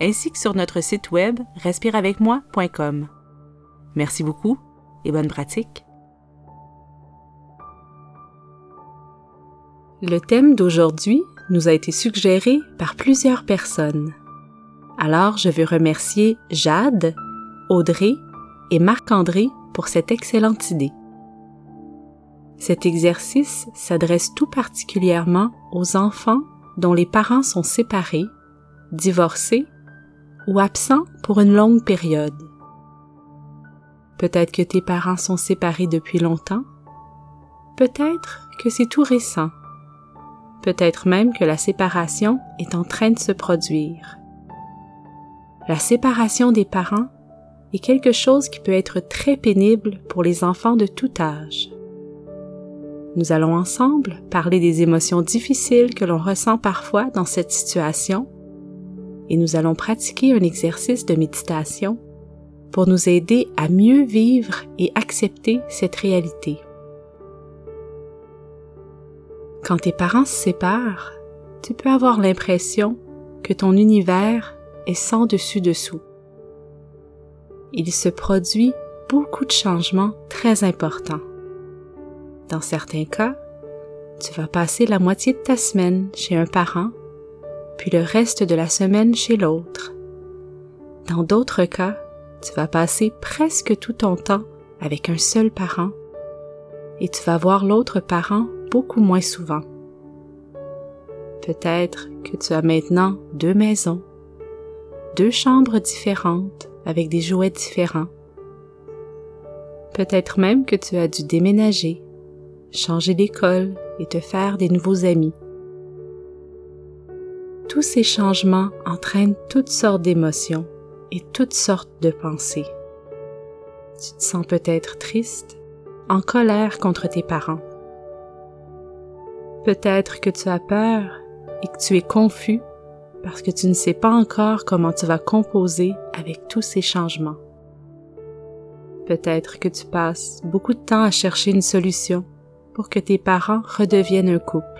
ainsi que sur notre site web respireavecmoi.com. Merci beaucoup et bonne pratique. Le thème d'aujourd'hui nous a été suggéré par plusieurs personnes. Alors je veux remercier Jade, Audrey et Marc-André pour cette excellente idée. Cet exercice s'adresse tout particulièrement aux enfants dont les parents sont séparés, divorcés ou absents pour une longue période. Peut-être que tes parents sont séparés depuis longtemps, peut-être que c'est tout récent, peut-être même que la séparation est en train de se produire. La séparation des parents est quelque chose qui peut être très pénible pour les enfants de tout âge. Nous allons ensemble parler des émotions difficiles que l'on ressent parfois dans cette situation et nous allons pratiquer un exercice de méditation pour nous aider à mieux vivre et accepter cette réalité. Quand tes parents se séparent, tu peux avoir l'impression que ton univers est sans dessus-dessous. Il se produit beaucoup de changements très importants. Dans certains cas, tu vas passer la moitié de ta semaine chez un parent, puis le reste de la semaine chez l'autre. Dans d'autres cas, tu vas passer presque tout ton temps avec un seul parent et tu vas voir l'autre parent beaucoup moins souvent. Peut-être que tu as maintenant deux maisons, deux chambres différentes avec des jouets différents. Peut-être même que tu as dû déménager changer d'école et te faire des nouveaux amis. Tous ces changements entraînent toutes sortes d'émotions et toutes sortes de pensées. Tu te sens peut-être triste, en colère contre tes parents. Peut-être que tu as peur et que tu es confus parce que tu ne sais pas encore comment tu vas composer avec tous ces changements. Peut-être que tu passes beaucoup de temps à chercher une solution pour que tes parents redeviennent un couple.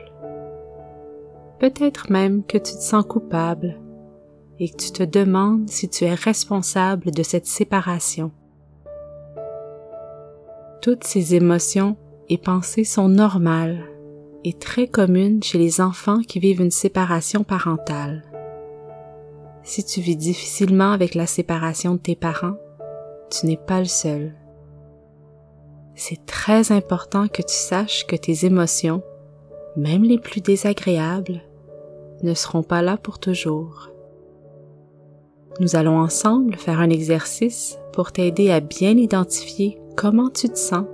Peut-être même que tu te sens coupable et que tu te demandes si tu es responsable de cette séparation. Toutes ces émotions et pensées sont normales et très communes chez les enfants qui vivent une séparation parentale. Si tu vis difficilement avec la séparation de tes parents, tu n'es pas le seul c'est très important que tu saches que tes émotions, même les plus désagréables, ne seront pas là pour toujours. Nous allons ensemble faire un exercice pour t'aider à bien identifier comment tu te sens,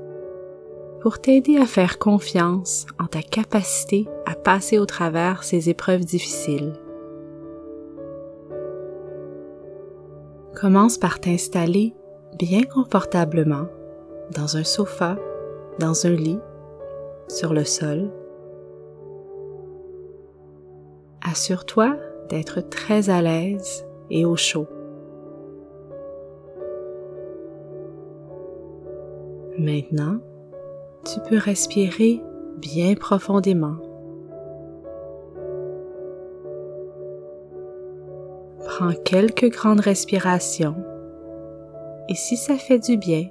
pour t'aider à faire confiance en ta capacité à passer au travers ces épreuves difficiles. Commence par t'installer bien confortablement dans un sofa, dans un lit, sur le sol. Assure-toi d'être très à l'aise et au chaud. Maintenant, tu peux respirer bien profondément. Prends quelques grandes respirations et si ça fait du bien,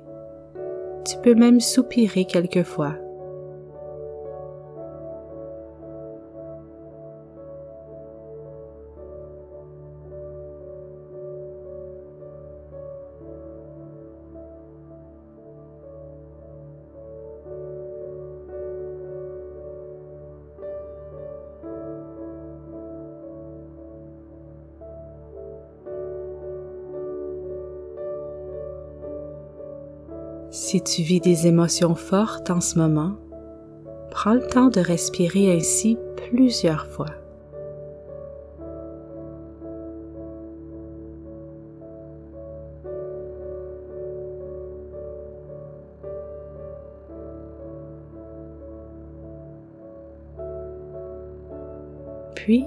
tu peux même soupirer quelquefois. Si tu vis des émotions fortes en ce moment, prends le temps de respirer ainsi plusieurs fois. Puis,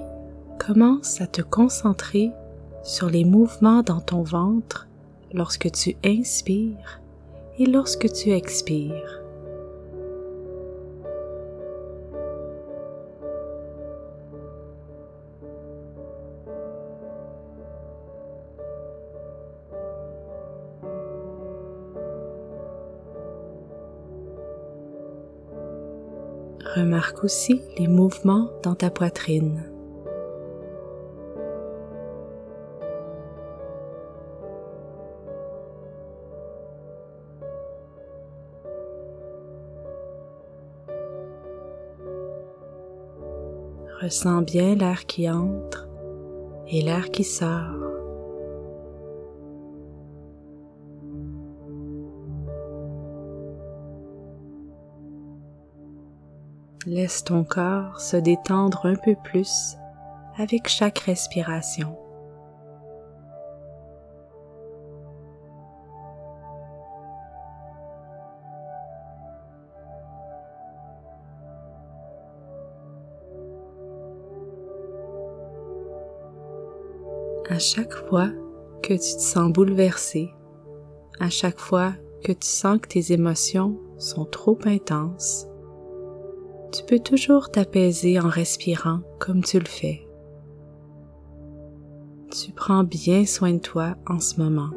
commence à te concentrer sur les mouvements dans ton ventre lorsque tu inspires et lorsque tu expires. Remarque aussi les mouvements dans ta poitrine. Ressens bien l'air qui entre et l'air qui sort. Laisse ton corps se détendre un peu plus avec chaque respiration. À chaque fois que tu te sens bouleversé, à chaque fois que tu sens que tes émotions sont trop intenses, tu peux toujours t'apaiser en respirant comme tu le fais. Tu prends bien soin de toi en ce moment.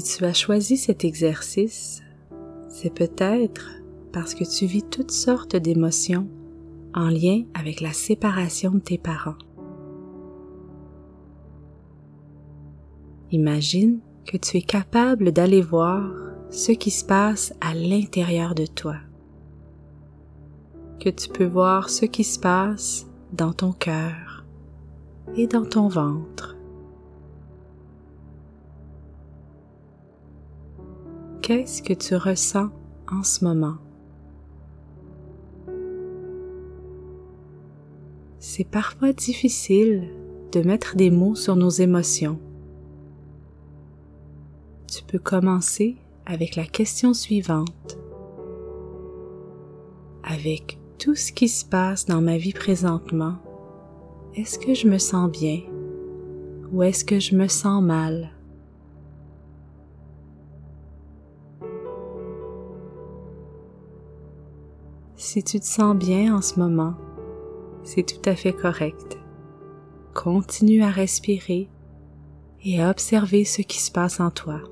Si tu as choisi cet exercice, c'est peut-être parce que tu vis toutes sortes d'émotions en lien avec la séparation de tes parents. Imagine que tu es capable d'aller voir ce qui se passe à l'intérieur de toi, que tu peux voir ce qui se passe dans ton cœur et dans ton ventre. Qu'est-ce que tu ressens en ce moment? c'est parfois difficile de mettre des mots sur nos émotions. Tu peux commencer avec la question suivante. Avec tout ce qui se passe dans ma vie présentement, est-ce que je me sens bien? Ou est-ce que je me sens mal? Si tu te sens bien en ce moment, c'est tout à fait correct. Continue à respirer et à observer ce qui se passe en toi.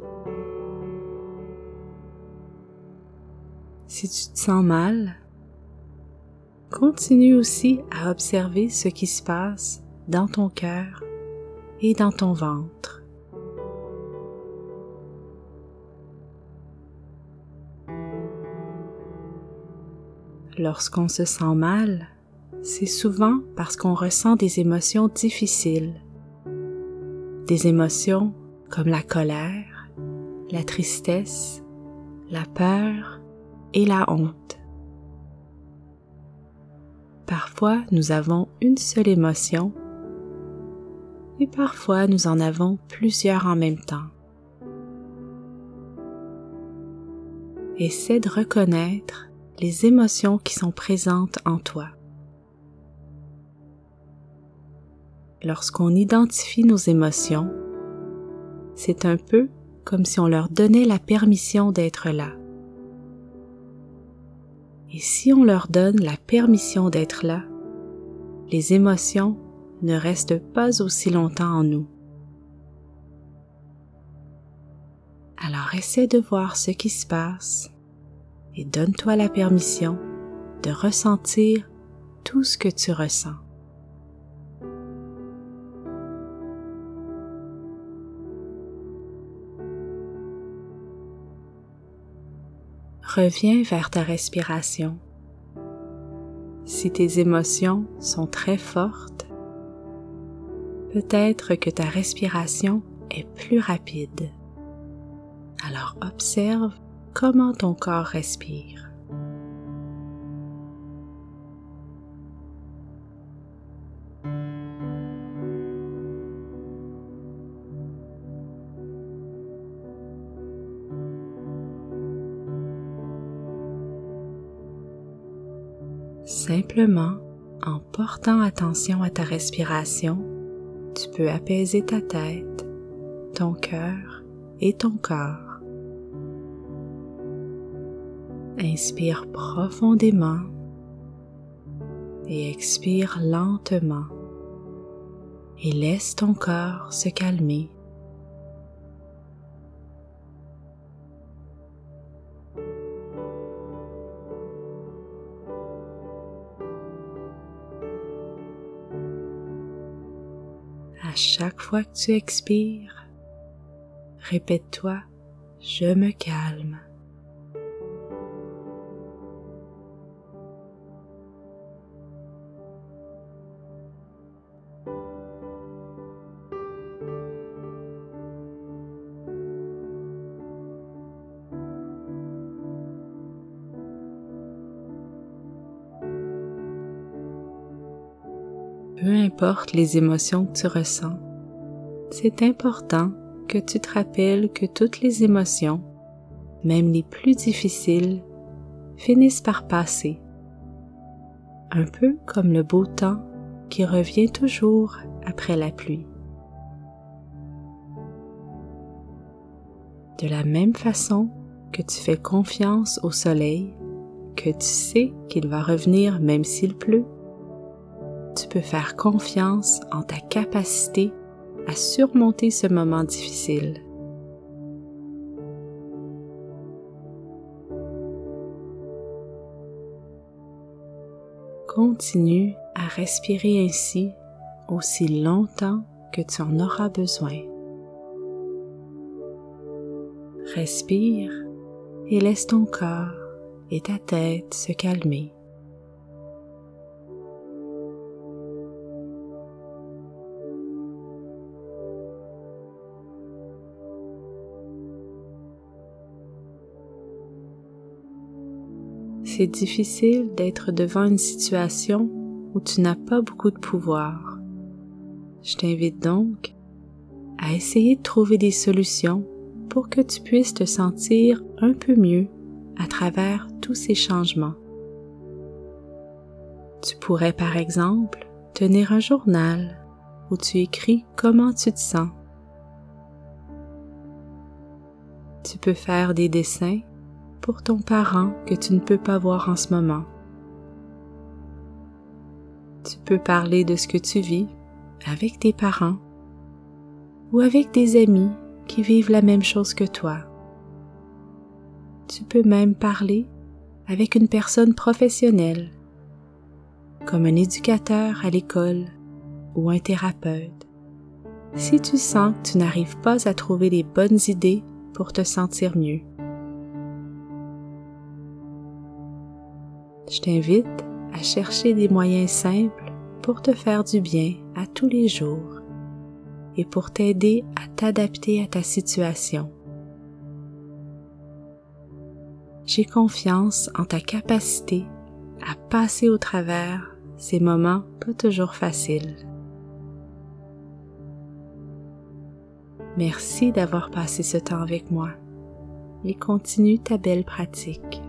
Si tu te sens mal, continue aussi à observer ce qui se passe dans ton cœur et dans ton ventre. Lorsqu'on se sent mal, c'est souvent parce qu'on ressent des émotions difficiles. Des émotions comme la colère, la tristesse, la peur et la honte. Parfois, nous avons une seule émotion et parfois nous en avons plusieurs en même temps. Essaie de reconnaître les émotions qui sont présentes en toi. lorsqu'on identifie nos émotions, c'est un peu comme si on leur donnait la permission d'être là. Et si on leur donne la permission d'être là, les émotions ne restent pas aussi longtemps en nous. Alors essaie de voir ce qui se passe et donne-toi la permission de ressentir tout ce que tu ressens. reviens vers ta respiration. Si tes émotions sont très fortes, peut-être que ta respiration est plus rapide. Alors observe comment ton corps respire. Simplement, en portant attention à ta respiration, tu peux apaiser ta tête, ton cœur et ton corps. Inspire profondément et expire lentement et laisse ton corps se calmer. À chaque fois que tu expires, répète-toi, je me calme. Peu importe les émotions que tu ressens, c'est important que tu te rappelles que toutes les émotions, même les plus difficiles, finissent par passer. Un peu comme le beau temps qui revient toujours après la pluie. De la même façon que tu fais confiance au soleil, que tu sais qu'il va revenir même s'il pleut, tu peux faire confiance en ta capacité à surmonter ce moment difficile. Continue à respirer ainsi aussi longtemps que tu en auras besoin. Respire et laisse ton corps et ta tête se calmer. C'est difficile d'être devant une situation où tu n'as pas beaucoup de pouvoir. Je t'invite donc à essayer de trouver des solutions pour que tu puisses te sentir un peu mieux à travers tous ces changements. Tu pourrais par exemple tenir un journal où tu écris comment tu te sens. Tu peux faire des dessins pour ton parent que tu ne peux pas voir en ce moment. Tu peux parler de ce que tu vis avec tes parents ou avec des amis qui vivent la même chose que toi. Tu peux même parler avec une personne professionnelle, comme un éducateur à l'école ou un thérapeute, si tu sens que tu n'arrives pas à trouver les bonnes idées pour te sentir mieux. Je t'invite à chercher des moyens simples pour te faire du bien à tous les jours et pour t'aider à t'adapter à ta situation. J'ai confiance en ta capacité à passer au travers ces moments pas toujours faciles. Merci d'avoir passé ce temps avec moi et continue ta belle pratique.